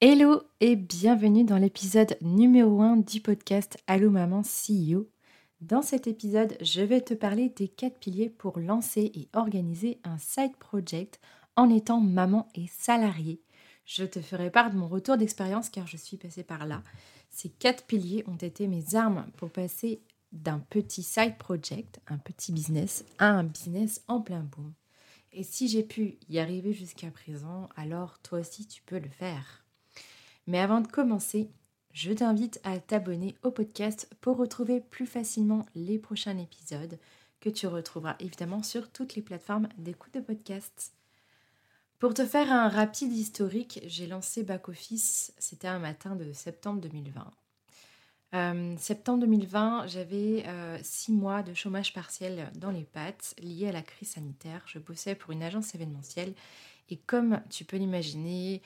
Hello et bienvenue dans l'épisode numéro 1 du podcast Allo Maman CEO. Dans cet épisode, je vais te parler des quatre piliers pour lancer et organiser un side project en étant maman et salariée je te ferai part de mon retour d'expérience car je suis passée par là. Ces quatre piliers ont été mes armes pour passer d'un petit side project, un petit business, à un business en plein boom. Et si j'ai pu y arriver jusqu'à présent, alors toi aussi tu peux le faire. Mais avant de commencer, je t'invite à t'abonner au podcast pour retrouver plus facilement les prochains épisodes que tu retrouveras évidemment sur toutes les plateformes d'écoute de podcasts. Pour te faire un rapide historique, j'ai lancé Back Office, c'était un matin de septembre 2020. Euh, septembre 2020, j'avais euh, six mois de chômage partiel dans les pattes liés à la crise sanitaire. Je bossais pour une agence événementielle et comme tu peux l'imaginer,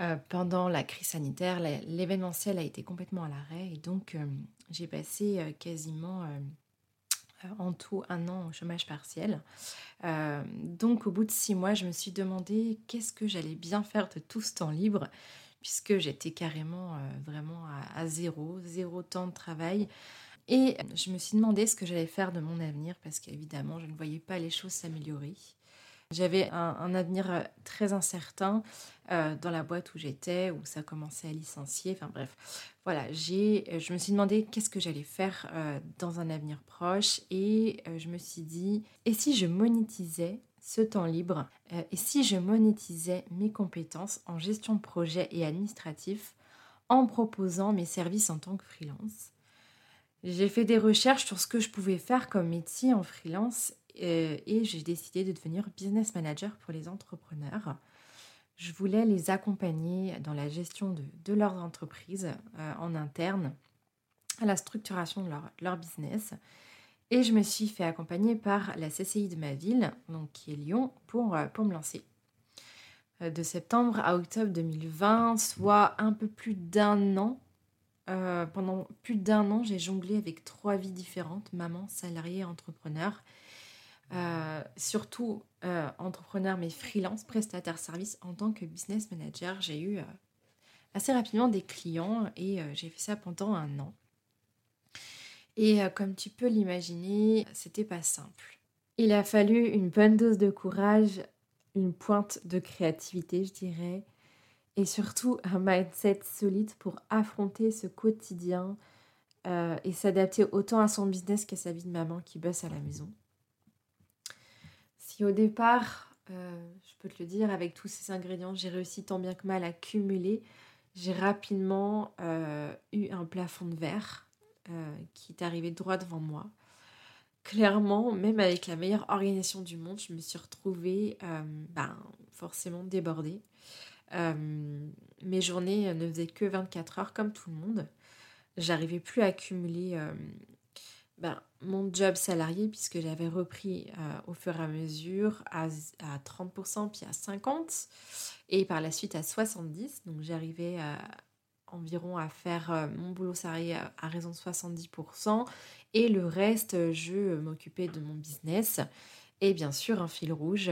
euh, pendant la crise sanitaire, l'événementiel a été complètement à l'arrêt et donc j'ai passé quasiment euh, en tout un an au chômage partiel. Euh, donc au bout de six mois, je me suis demandé qu'est-ce que j'allais bien faire de tout ce temps libre, puisque j'étais carrément euh, vraiment à, zéro, zéro temps de travail. Et je me suis demandé ce que j'allais faire de mon avenir, parce qu'évidemment, je ne voyais pas les choses s'améliorer. J'avais un, avenir euh, très incertain euh, dans la boîte où j'étais, où ça commençait à licencier. Enfin bref, voilà, euh, je me suis demandé qu'est-ce que j'allais faire dans un avenir proche. Et je me suis dit, et si je monétisais ce temps libre et si je monétisais mes compétences en gestion de projet et administratif en proposant mes services en tant que freelance? J'ai fait des recherches sur ce que je pouvais faire comme métier en freelance euh, et j'ai décidé de devenir business manager pour les entrepreneurs. Je voulais les accompagner dans la gestion de, de leur entreprise euh, en interne, à la structuration de leur, leur, business. Et je me suis fait accompagner par la CCI de ma ville, donc qui est Lyon, pour, euh, pour me lancer. De septembre à octobre 2020, soit un peu plus d'un an, pendant plus d'un an, j'ai jonglé avec trois vies différentes, maman, salarié, entrepreneur. Euh, surtout euh, entrepreneur mais freelance, prestataire service en tant que business manager. J'ai eu euh, assez rapidement des clients et j'ai fait ça pendant un an. Et comme tu peux l'imaginer, c'était pas simple. Il a fallu une bonne dose de courage, une pointe de créativité, je dirais, et surtout un mindset solide pour affronter ce quotidien et s'adapter autant à son business qu'à sa vie de maman qui bosse à la maison au départ, euh, je peux te le dire, avec tous ces ingrédients, j'ai réussi tant bien que mal à cumuler, j'ai rapidement euh, eu un plafond de verre euh, qui est arrivé droit devant moi. Clairement, même avec la meilleure organisation du monde, je me suis retrouvée ben, forcément débordée. mes journées ne faisaient que 24 heures comme tout le monde. J'arrivais plus à accumuler ben, mon job salarié, puisque j'avais repris euh, au fur et à mesure à, à 30%, puis à 50%, et par la suite à 70%. Donc j'arrivais environ à faire euh, mon boulot salarié à, à, raison de 70%, et le reste, je m'occupais de mon business. Et bien sûr, un fil rouge,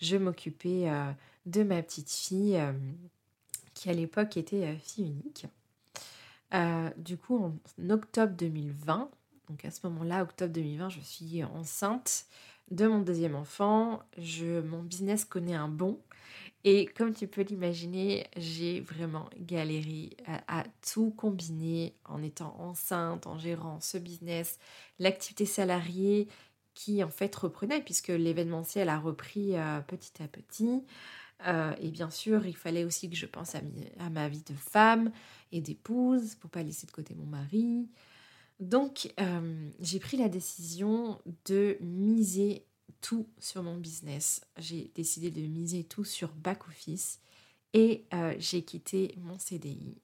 je m'occupais euh, de ma petite fille, qui à l'époque était fille unique. du coup, en octobre 2020, donc à ce moment-là, octobre 2020, je suis enceinte de mon deuxième enfant. Je, mon business connaît un bon. Et comme tu peux l'imaginer, j'ai vraiment galéré à, tout combiner en étant enceinte, en gérant ce business, l'activité salariée qui en fait reprenait puisque l'événementiel a repris euh, petit à petit. Euh, et bien sûr, il fallait aussi que je pense à, ma vie de femme et d'épouse pour pas laisser de côté mon mari. Donc, euh, j'ai pris la décision de miser tout sur mon business. J'ai décidé de miser tout sur back office et j'ai quitté mon CDI.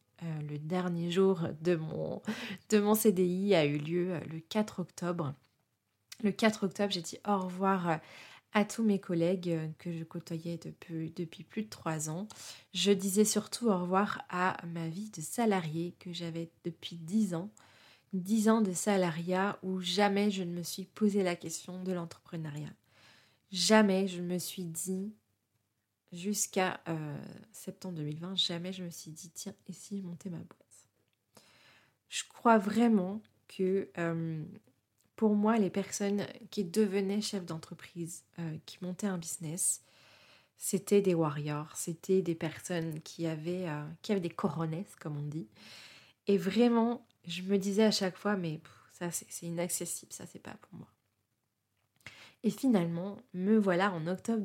le dernier jour de mon, de mon CDI a eu lieu le 4 octobre le 4 octobre, j'ai dit au revoir euh, à tous mes collègues euh, que je côtoyais depuis, depuis plus de trois ans. Je disais surtout au revoir à ma vie de salarié que j'avais depuis dix ans. Dix ans de salariat où jamais je ne me suis posé la question de l'entrepreneuriat. Jamais je me suis dit, jusqu'à euh, septembre 2020, jamais je me suis dit, tiens, et si je ma boîte? Je crois vraiment que pour moi, les personnes qui devenaient chefs d'entreprise, euh, qui montaient un business, c'était des warriors, c'était des personnes qui avaient, euh, qui avaient des coronets, comme on dit. Et vraiment, je me disais à chaque fois, mais ça, c'est inaccessible, ça, c'est pas pour moi. Et finalement, me voilà en octobre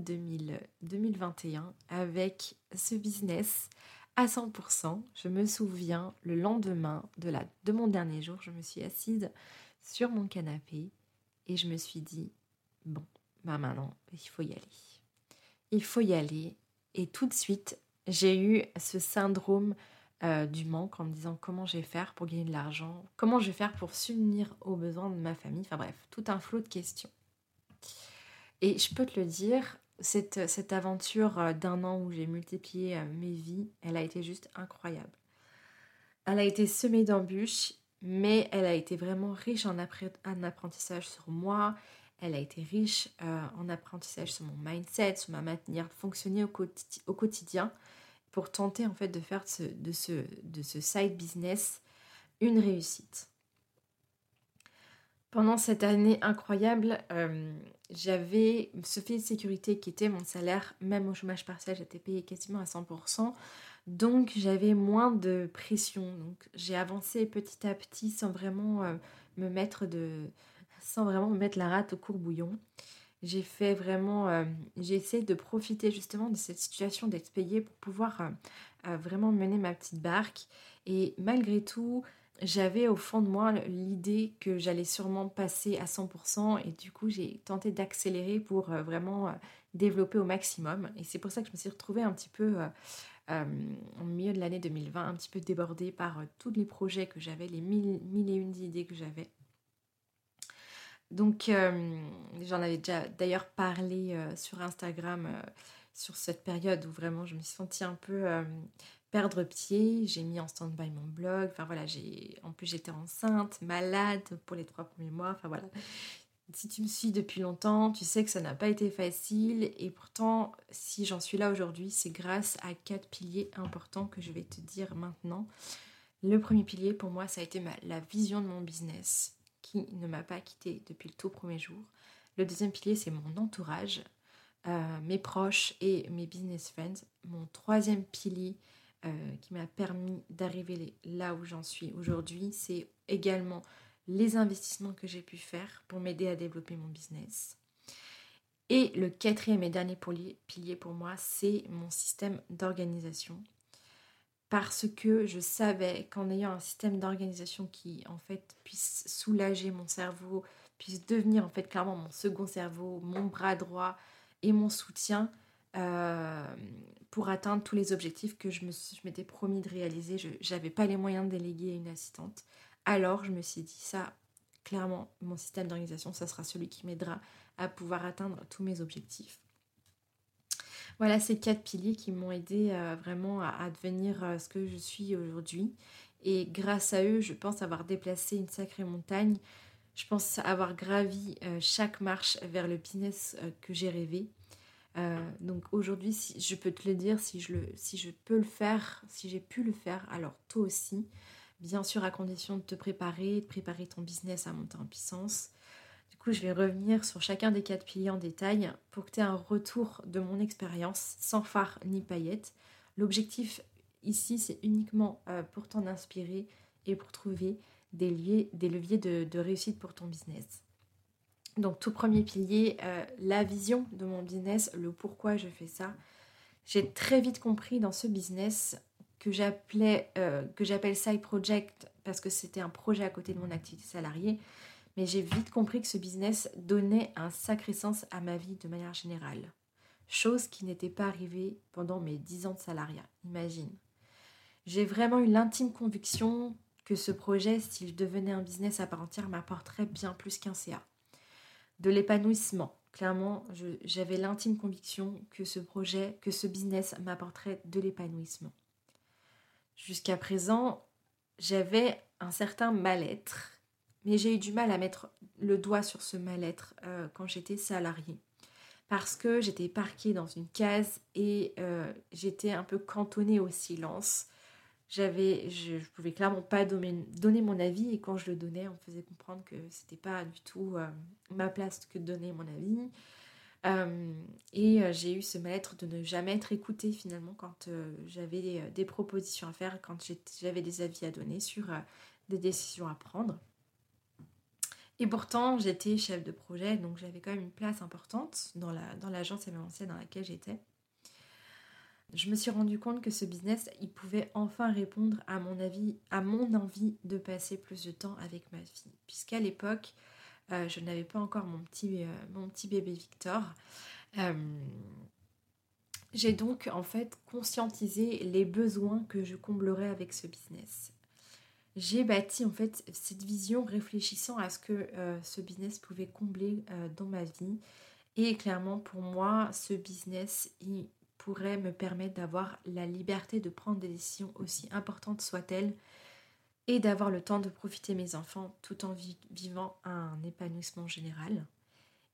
2021 avec ce business à 100%. Je me souviens, le lendemain de, la, de mon dernier jour, je me suis assise sur mon canapé et je me suis dit, bon, bah maintenant, il faut y aller. Il faut y aller. Et tout de suite, j'ai eu ce syndrome euh, du manque en me disant comment je vais faire pour gagner de l'argent, comment je vais faire pour s'unir aux besoins de ma famille, enfin bref, tout un flot de questions. Et je peux te le dire, cette, cette aventure euh, d'un an où j'ai multiplié euh, mes vies, elle a été juste incroyable. Elle a été semée d'embûches mais elle a été vraiment riche en, apprentissage sur moi, elle a été riche en apprentissage sur mon mindset, sur ma manière de fonctionner au, quotidien pour tenter en fait de faire de ce, side business une réussite. Pendant cette année incroyable, euh, j'avais ce filet de sécurité qui était mon salaire, même au chômage partiel, j'étais payée quasiment à 100%. Donc j'avais moins de pression. Donc j'ai avancé petit à petit sans vraiment euh, me mettre de sans vraiment me mettre la rate au courbouillon. J'ai fait vraiment euh, j'ai essayé de profiter justement de cette situation d'être payée pour pouvoir euh, vraiment mener ma petite barque et malgré tout, j'avais au fond de moi l'idée que j'allais sûrement passer à 100% et du coup j'ai tenté d'accélérer pour vraiment développer au maximum et c'est pour ça que je me suis retrouvée un petit peu euh, au milieu de l'année 2020, un petit peu débordée par euh, tous les projets que j'avais, les mille, et une idées que j'avais. Donc, euh, j'en avais déjà d'ailleurs parlé sur Instagram sur cette période où vraiment je me suis sentie un peu perdre pied. J'ai mis en stand-by mon blog. Enfin voilà, j'ai en plus j'étais enceinte, malade pour les trois premiers mois. Enfin voilà, si tu me suis depuis longtemps, tu sais que ça n'a pas été facile et pourtant, si j'en suis là aujourd'hui, c'est grâce à quatre piliers importants que je vais te dire maintenant. Le premier pilier pour moi, ça a été la vision de mon business ne m'a pas quitté depuis le tout premier jour. Le deuxième pilier, c'est mon entourage, euh, mes proches et mes business friends. Mon troisième pilier euh, qui m'a permis d'arriver là où j'en suis aujourd'hui, c'est également les investissements que j'ai pu faire pour m'aider à développer mon business. Et le quatrième et dernier pilier pour moi, c'est mon système d'organisation. Parce que je savais qu'en ayant un système d'organisation qui en fait puisse soulager mon cerveau, puisse devenir en fait clairement mon second cerveau, mon bras droit et mon soutien euh, pour atteindre tous les objectifs que je m'étais promis de réaliser. Je n'avais pas les moyens de déléguer à une assistante. Alors je me suis dit ça, clairement, mon système d'organisation, ça sera celui qui m'aidera à pouvoir atteindre tous mes objectifs. Voilà ces quatre piliers qui m'ont aidé euh, vraiment à, devenir euh, ce que je suis aujourd'hui. Et grâce à eux, je pense avoir déplacé une sacrée montagne. Je pense avoir gravi euh, chaque marche vers le business que j'ai rêvé. donc aujourd'hui, si, je peux te le dire, si je, le, si je peux le faire, si j'ai pu le faire, alors toi aussi, bien sûr à condition de te préparer, de préparer ton business à monter en puissance. Je vais revenir sur chacun des quatre piliers en détail pour que tu aies un retour de mon expérience sans phare ni paillettes. L'objectif ici, c'est uniquement euh, pour t'en inspirer et pour trouver des, des leviers de, réussite pour ton business. Donc tout premier pilier, euh, la vision de mon business, le pourquoi je fais ça. J'ai très vite compris dans ce business que j'appelais euh, que j'appelle side project parce que c'était un projet à côté de mon activité salariée, mais j'ai vite compris que ce business donnait un sacré sens à ma vie de manière générale. Chose qui n'était pas arrivée pendant mes 10 ans de salariat, imagine. J'ai vraiment eu l'intime conviction que ce projet, s'il devenait un business à part entière, m'apporterait bien plus qu'un CA. De l'épanouissement. Clairement, j'avais l'intime conviction que ce projet, que ce business m'apporterait de l'épanouissement. Jusqu'à présent, j'avais un certain mal-être, mais j'ai eu du mal à mettre le doigt sur ce mal-être euh, quand j'étais salariée. Parce que j'étais parquée dans une case et euh, j'étais un peu cantonnée au silence j'avais, je, je, pouvais clairement pas donner, mon avis et quand je le donnais, on me faisait comprendre que c'était pas du tout euh, ma place que de donner mon avis. Et j'ai eu ce mal-être de ne jamais être écoutée finalement quand j'avais des, propositions à faire, quand j'avais des avis à donner sur des décisions à prendre. Et pourtant, j'étais chef de projet, donc j'avais quand même une place importante dans l'agence la, dans dans laquelle j'étais je me suis rendu compte que ce business, il pouvait enfin répondre à mon avis, à mon envie de passer plus de temps avec ma fille. Puisqu'à l'époque, euh, je n'avais pas encore mon petit, euh, bébé Victor. Euh, j'ai donc en fait conscientisé les besoins que je comblerais avec ce business. J'ai bâti en fait cette vision réfléchissant à ce que ce business pouvait combler dans ma vie. Et clairement, pour moi, ce business, pourrait me permettre d'avoir la liberté de prendre des décisions aussi importantes soient-elles et d'avoir le temps de profiter mes enfants tout en vivant un épanouissement général.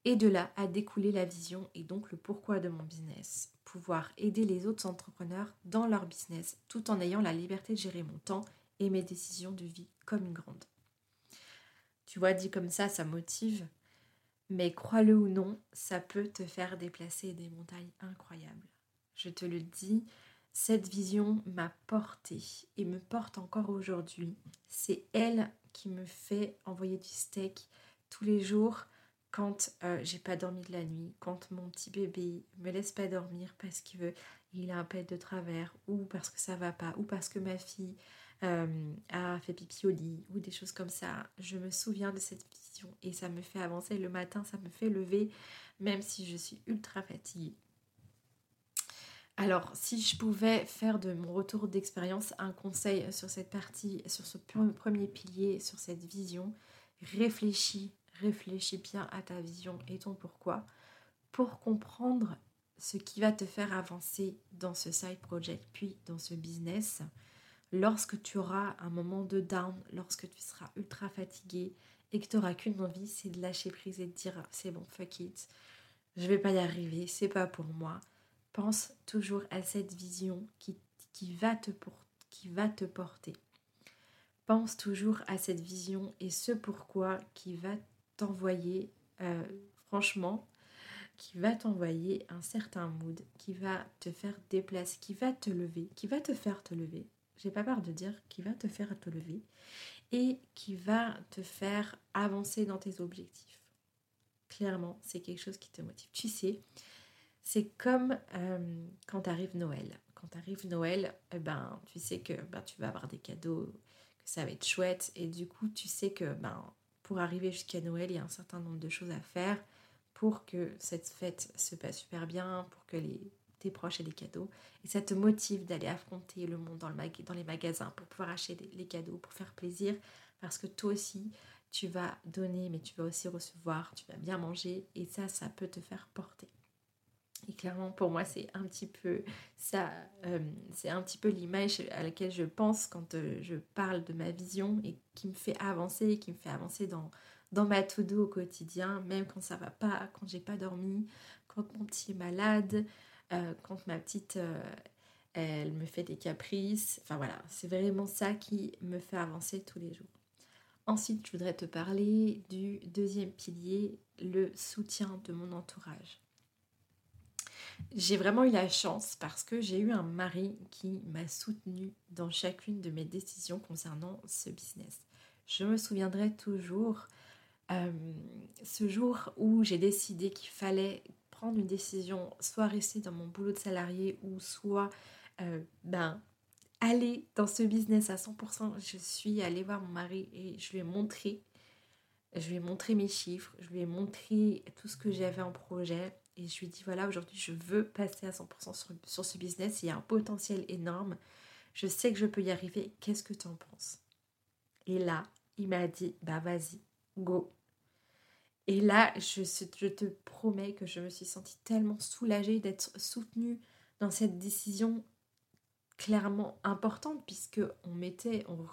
Et de là à découler la vision et donc le pourquoi de mon business. Pouvoir aider les autres entrepreneurs dans leur business tout en ayant la liberté de gérer mon temps et mes décisions de vie comme une grande. Tu vois, dit comme ça, ça motive. Mais crois-le ou non, ça peut te faire déplacer des montagnes incroyables je te le dis, cette vision m'a porté et me porte encore aujourd'hui. C'est elle qui me fait envoyer du steak tous les jours quand euh, j'ai pas dormi de la nuit, quand mon petit bébé me laisse pas dormir parce qu'il veut, il a un pet de travers, ou parce que ça va pas, ou parce que ma fille euh, a fait pipi au lit, ou des choses comme ça. Je me souviens de cette vision et ça me fait avancer le matin, ça me fait lever, même si je suis ultra fatiguée. Alors, si je pouvais faire de mon retour d'expérience un conseil sur cette partie, sur ce premier pilier, sur cette vision, réfléchis, réfléchis bien à ta vision et ton pourquoi pour comprendre ce qui va te faire avancer dans ce side project puis dans ce business lorsque tu auras un moment de down, lorsque tu seras ultra fatigué et que tu n'auras qu'une envie, c'est de lâcher prise et de dire c'est bon, fuck it, je vais pas y arriver, c'est pas pour moi pense toujours à cette vision qui, qui, va te qui va te porter. Pense toujours à cette vision et ce pourquoi qui va t'envoyer, euh, franchement, qui va t'envoyer un certain mood, qui va te faire déplacer, qui va te lever, qui va te faire te lever. J'ai pas peur de dire qui va te faire te lever et qui va te faire avancer dans tes objectifs. Clairement, c'est quelque chose qui te motive. Tu sais, c'est comme euh, quand arrive Noël. Quand arrive Noël, eh ben, tu sais que ben, tu vas avoir des cadeaux, que ça va être chouette. Et du coup, tu sais que ben, pour arriver jusqu'à Noël, il y a un certain nombre de choses à faire pour que cette fête se passe super bien, pour que les, tes proches aient des cadeaux. Et ça te motive d'aller affronter le monde dans, le dans les magasins pour pouvoir acheter les cadeaux, pour faire plaisir. Parce que toi aussi, tu vas donner, mais tu vas aussi recevoir, tu vas bien manger. Et ça, ça peut te faire porter. Et clairement, pour moi, c'est un petit peu ça, euh, c'est un petit peu l'image à laquelle je pense quand euh, je parle de ma vision et qui me fait avancer, qui me fait avancer dans, dans ma to-do au quotidien, même quand ça va pas, quand j'ai pas dormi, quand mon petit est malade, euh, quand ma petite, elle me fait des caprices. Enfin voilà, c'est vraiment ça qui me fait avancer tous les jours. Ensuite, je voudrais te parler du deuxième pilier, le soutien de mon entourage. J'ai vraiment eu la chance parce que j'ai eu un mari qui m'a soutenue dans chacune de mes décisions concernant ce business. Je me souviendrai toujours ce jour où j'ai décidé qu'il fallait prendre une décision, soit rester dans mon boulot de salarié ou soit ben, aller dans ce business à 100%, je suis allée voir mon mari et je lui ai montré, je lui ai montré mes chiffres, je lui ai montré tout ce que j'avais en projet et je lui ai dit voilà, aujourd'hui je veux passer à 100% sur, sur ce business, il y a un potentiel énorme, je sais que je peux y arriver, qu'est-ce que tu en penses? Et là, il m'a dit bah vas-y, go. Et là, je, te promets que je me suis sentie tellement soulagée d'être soutenue dans cette décision clairement importante puisque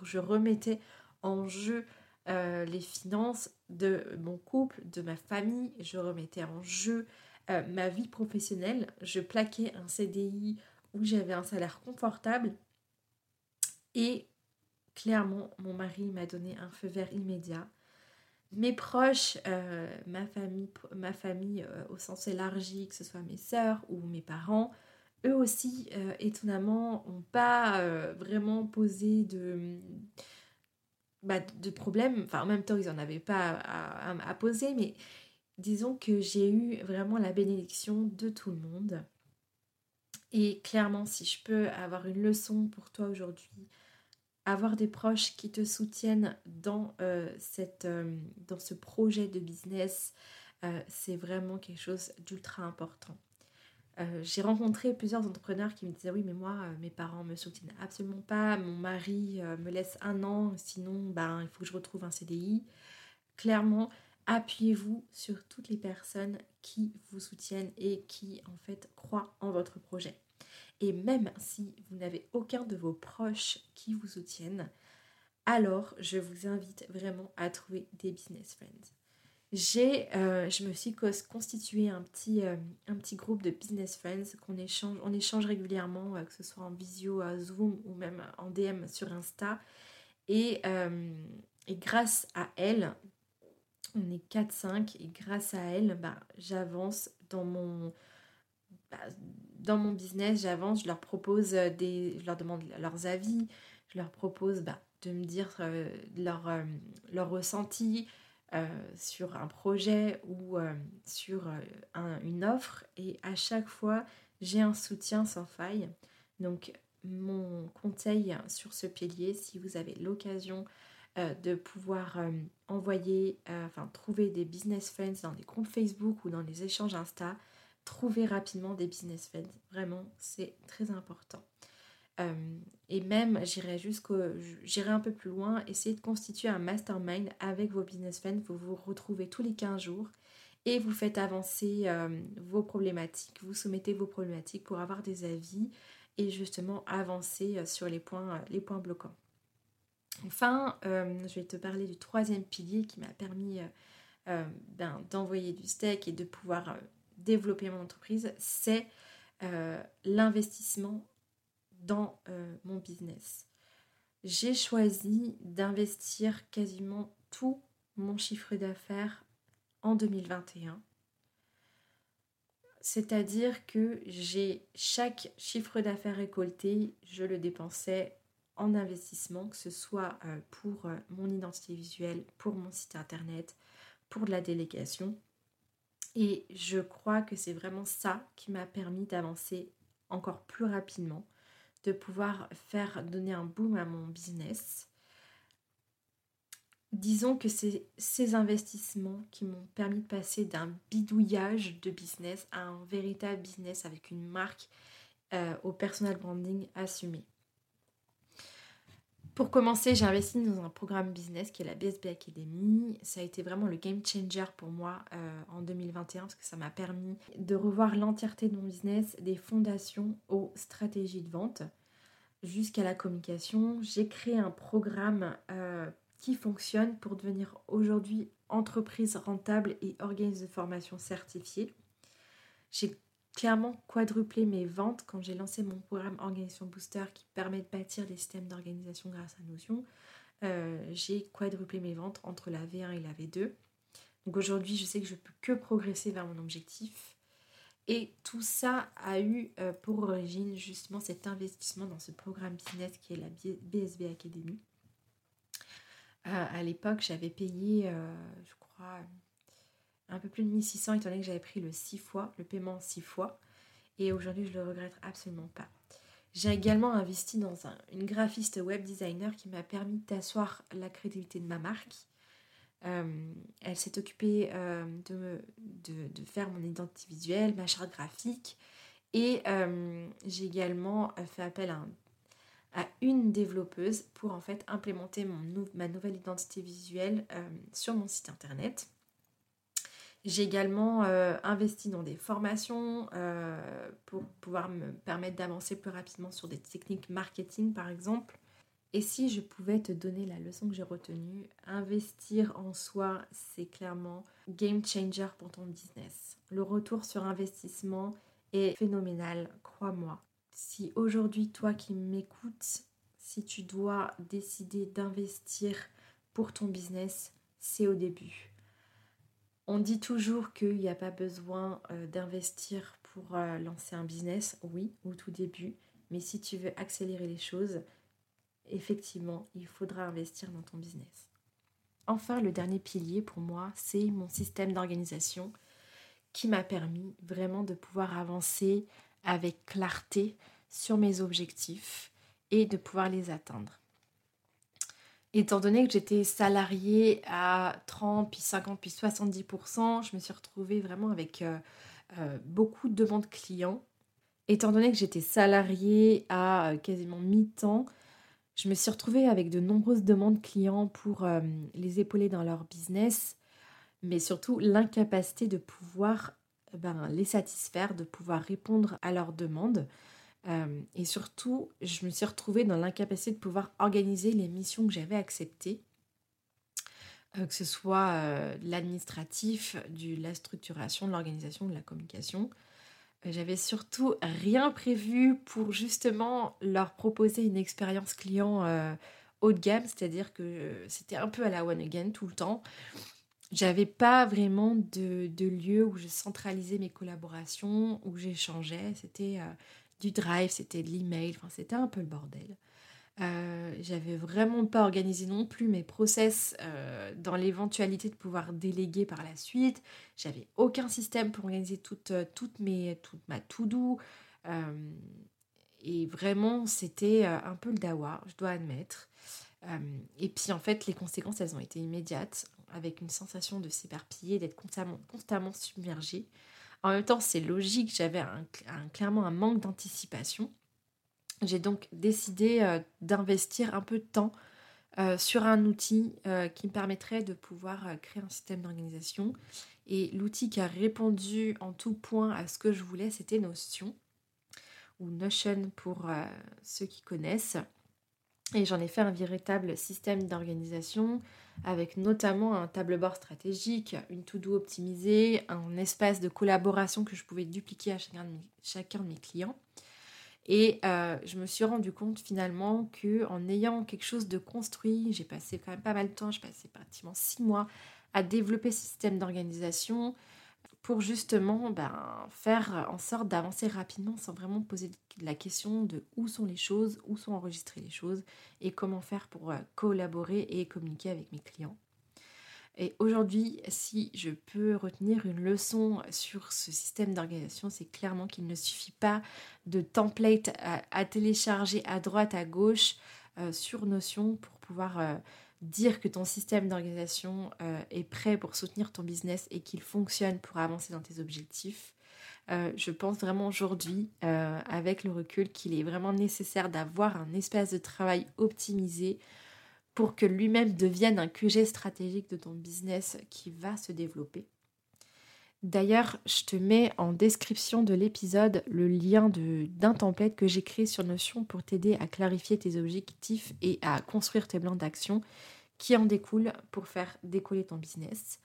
je remettais en jeu euh, les finances de mon couple, de ma famille, je remettais en jeu euh, ma vie professionnelle, je plaquais un CDI où j'avais un salaire confortable. Et clairement mon mari m'a donné un feu vert immédiat. Mes proches, euh, ma famille, ma famille au sens élargi, que ce soit mes sœurs ou mes parents, eux aussi, euh, étonnamment, n'ont pas euh, vraiment posé de, bah, de problème. Enfin, en même temps, ils n'en avaient pas à, poser, mais disons que j'ai eu vraiment la bénédiction de tout le monde. Et clairement, si je peux avoir une leçon pour toi aujourd'hui, avoir des proches qui te soutiennent dans, euh, dans ce projet de business, c'est vraiment quelque chose d'ultra important. Euh, j'ai rencontré plusieurs entrepreneurs qui me disaient oui mais moi euh, mes parents me soutiennent absolument pas, mon mari euh, me laisse un an, sinon ben, il faut que je retrouve un CDI. Clairement, appuyez-vous sur toutes les personnes qui vous soutiennent et qui en fait croient en votre projet. Et même si vous n'avez aucun de vos proches qui vous soutiennent, alors je vous invite vraiment à trouver des business friends j'ai, euh, je me suis constitué un petit, euh, un petit groupe de business friends qu'on échange, on échange régulièrement, euh, que ce soit en visio, à Zoom ou même en DM sur Insta. Et, grâce à elle, on est 4-5 et grâce à elle, bah, j'avance dans mon, bah, dans mon business, j'avance, je leur propose des, je leur demande leurs avis, je leur propose bah, de me dire leur, leur ressenti, euh, sur un projet ou euh, sur euh, une offre et à chaque fois j'ai un soutien sans faille. Donc mon conseil sur ce pilier, si vous avez l'occasion de pouvoir envoyer, enfin trouver des business friends dans des groupes Facebook ou dans les échanges Insta, trouvez rapidement des business friends. Vraiment, c'est très important. Euh, et même, j'irai jusqu'au, j'irai un peu plus loin, essayer de constituer un mastermind avec vos business friends. Vous vous retrouvez tous les 15 jours et vous faites avancer euh, vos problématiques, vous soumettez vos problématiques pour avoir des avis et justement avancer euh, sur les points, les points bloquants. Enfin, je vais te parler du troisième pilier qui m'a permis ben, d'envoyer du steak et de pouvoir développer mon entreprise, c'est l'investissement dans euh, mon business. J'ai choisi d'investir quasiment tout mon chiffre d'affaires en 2021. C'est-à-dire que j'ai chaque chiffre d'affaires récolté, je le dépensais en investissement, que ce soit euh, pour euh, mon identité visuelle, pour mon site internet, pour la délégation. Et je crois que c'est vraiment ça qui m'a permis d'avancer encore plus rapidement de pouvoir faire donner un boom à mon business. Disons que c'est ces investissements qui m'ont permis de passer d'un bidouillage de business à un véritable business avec une marque euh, au personal branding assumé. Pour commencer, j'ai investi dans un programme business qui est la BSB Academy. Ça a été vraiment le game changer pour moi euh, en 2021 parce que ça m'a permis de revoir l'entièreté de mon business, des fondations aux stratégies de vente jusqu'à la communication. J'ai créé un programme euh, qui fonctionne pour devenir aujourd'hui entreprise rentable et organisme de formation certifié. J'ai clairement quadruplé mes ventes quand j'ai lancé mon programme Organisation Booster qui permet de bâtir des systèmes d'organisation grâce à Notion. Euh, j'ai quadruplé mes ventes entre la V1 et la V2. Donc aujourd'hui, je sais que je peux que progresser vers mon objectif. Et tout ça a eu euh, pour origine justement cet investissement dans ce programme business qui est la BSB Academy. Euh, à l'époque, j'avais payé, je crois, crois, un peu plus de 1600 étant donné que j'avais pris le 6 fois, le paiement 6 fois. Et aujourd'hui, je le regrette absolument pas. J'ai également investi dans une graphiste web designer qui m'a permis d'asseoir la crédibilité de ma marque. Euh, elle s'est occupée euh, de, faire mon identité visuelle, ma charte graphique. Et euh, j'ai également fait appel à, une développeuse pour en fait implémenter ma nouvelle identité visuelle sur mon site internet. J'ai également euh, investi dans des formations euh, pour pouvoir me permettre d'avancer plus rapidement sur des techniques marketing par exemple. Et si je pouvais te donner la leçon que j'ai retenue, investir en soi, c'est clairement game changer pour ton business. Le retour sur investissement est phénoménal, crois-moi. Si aujourd'hui, toi qui m'écoutes, si tu dois décider d'investir pour ton business, c'est au début. On dit toujours qu'il n'y a pas besoin euh, d'investir pour euh, lancer un business, oui, au tout début, mais si tu veux accélérer les choses, effectivement, il faudra investir dans ton business. Enfin, le dernier pilier pour moi, c'est mon système d'organisation qui m'a permis vraiment de pouvoir avancer avec clarté sur mes objectifs et de pouvoir les atteindre. Étant donné que j'étais salariée à 30, puis 50, puis 70%, je me suis retrouvée vraiment avec euh, euh, beaucoup de demandes clients. Étant donné que j'étais salariée à euh, quasiment mi-temps, je me suis retrouvée avec de nombreuses demandes clients pour les épauler dans leur business, mais surtout l'incapacité de pouvoir ben, les satisfaire, de pouvoir répondre à leurs demandes. Euh, et surtout, je me suis retrouvée dans l'incapacité de pouvoir organiser les missions que j'avais acceptées, euh, que ce soit euh, l'administratif, la structuration, de l'organisation, de la communication. J'avais surtout rien prévu pour justement leur proposer une expérience client haut de gamme, c'est-à-dire que c'était un peu à la one again tout le temps. J'avais pas vraiment de, de, lieu où je centralisais mes collaborations, où j'échangeais. C'était du drive, c'était de l'email, c'était un peu le bordel. Euh, j'avais vraiment pas organisé non plus mes process euh, dans l'éventualité de pouvoir déléguer par la suite. J'avais aucun système pour organiser toute, euh, toute, mes, toute ma to-do. et vraiment, c'était un peu le dawa, je dois admettre. et puis en fait, les conséquences, elles ont été immédiates, avec une sensation de s'éparpiller, d'être constamment submergée. En même temps, c'est logique, j'avais clairement un manque d'anticipation. J'ai donc décidé euh, d'investir un peu de temps euh, sur un outil euh, qui me permettrait de pouvoir créer un système d'organisation. Et l'outil qui a répondu en tout point à ce que je voulais, c'était Notion, ou Notion pour ceux qui connaissent. Et j'en ai fait un véritable système d'organisation avec notamment un tableau-bord stratégique, une to-do optimisée, un espace de collaboration que je pouvais dupliquer à chacun de mes, clients. Et euh, je me suis rendu compte finalement que en ayant quelque chose de construit, j'ai passé quand même pas mal de temps, j'ai passé pratiquement six mois à développer ce système d'organisation, pour justement ben, faire en sorte d'avancer rapidement sans vraiment poser la question de où sont les choses, où sont enregistrées les choses et comment faire pour euh, collaborer et communiquer avec mes clients. Et aujourd'hui, si je peux retenir une leçon sur ce système d'organisation, c'est clairement qu'il ne suffit pas de template à, télécharger à droite, à gauche euh, sur Notion pour pouvoir euh, dire que ton système d'organisation euh, est prêt pour soutenir ton business et qu'il fonctionne pour avancer dans tes objectifs. Euh, je pense vraiment aujourd'hui, euh, avec le recul, qu'il est vraiment nécessaire d'avoir un espace de travail optimisé pour que lui-même devienne un QG stratégique de ton business qui va se développer. D'ailleurs, je te mets en description de l'épisode le lien d'un template que j'ai créé sur Notion pour t'aider à clarifier tes objectifs et à construire tes plans d'action qui en découlent pour faire décoller ton business.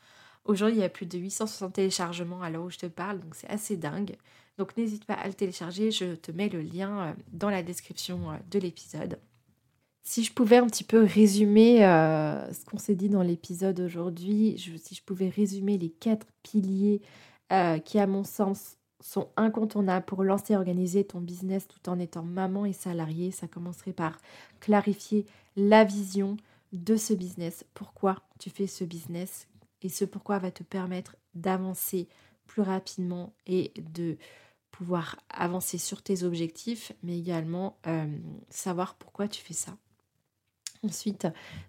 Aujourd'hui, il y a plus de 860 téléchargements à l'heure où je te parle, donc c'est assez dingue. Donc n'hésite pas à le télécharger, je te mets le lien euh, dans la description euh, de l'épisode. Si je pouvais un petit peu résumer euh, ce qu'on s'est dit dans l'épisode aujourd'hui, si je pouvais résumer les quatre piliers euh, qui, à mon sens, sont incontournables pour lancer et organiser ton business tout en étant maman et salarié, ça commencerait par clarifier la vision de ce business. Pourquoi tu fais ce business et ce pourquoi va te permettre d'avancer plus rapidement et de pouvoir avancer sur tes objectifs, mais également euh, savoir pourquoi tu fais ça. Ensuite,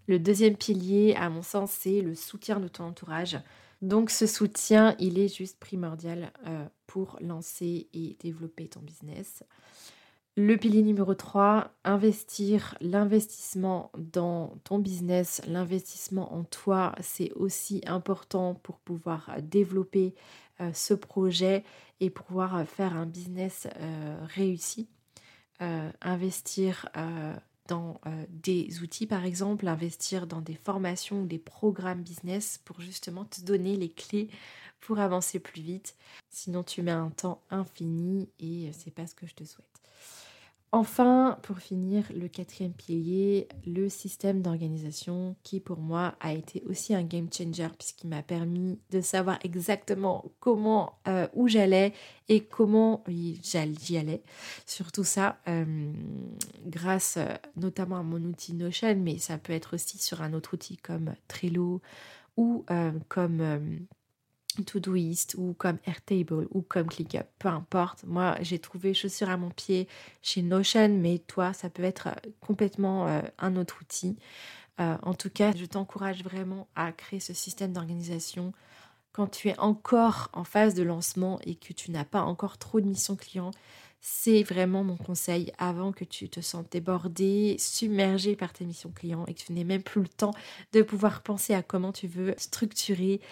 le deuxième pilier, à mon sens, c'est le soutien de ton entourage. Donc ce soutien, il est juste primordial euh, pour lancer et développer ton business. Le pilier numéro 3, investir l'investissement dans ton business, l'investissement en toi, c'est aussi important pour pouvoir développer euh, ce projet et pouvoir faire un business euh, réussi. Investir dans des outils par exemple, investir dans des formations ou des programmes business pour justement te donner les clés pour avancer plus vite. Sinon tu mets un temps infini et c'est pas ce que je te souhaite. Enfin, pour finir, le quatrième pilier, le système d'organisation qui pour moi a été aussi un game changer puisqu'il m'a permis de savoir exactement comment, euh, où j'allais et comment j'y allais. Surtout ça, euh, grâce euh, notamment à mon outil Notion, mais ça peut être aussi sur un autre outil comme Trello ou comme Todoist ou comme Airtable ou comme ClickUp, peu importe. Moi, j'ai trouvé chaussures à mon pied chez Notion, mais toi, ça peut être euh, complètement euh, un autre outil. Euh, en tout cas, je t'encourage vraiment à créer ce système d'organisation quand tu es encore en phase de lancement et que tu n'as pas encore trop de missions clients. C'est vraiment mon conseil avant que tu te sentes débordé, submergé par tes missions clients et que tu n'aies même plus le temps de pouvoir penser à comment tu veux structurer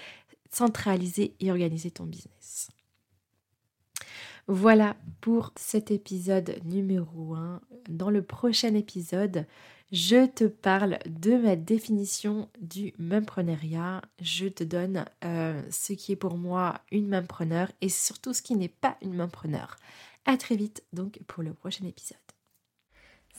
centraliser et organiser ton business. Voilà pour cet épisode numéro 1. Dans le prochain épisode, je te parle de ma définition du mempreneuriat. Je te donne euh, ce qui est pour moi une mempreneur et surtout ce qui n'est pas une mempreneur. À très vite donc pour le prochain épisode.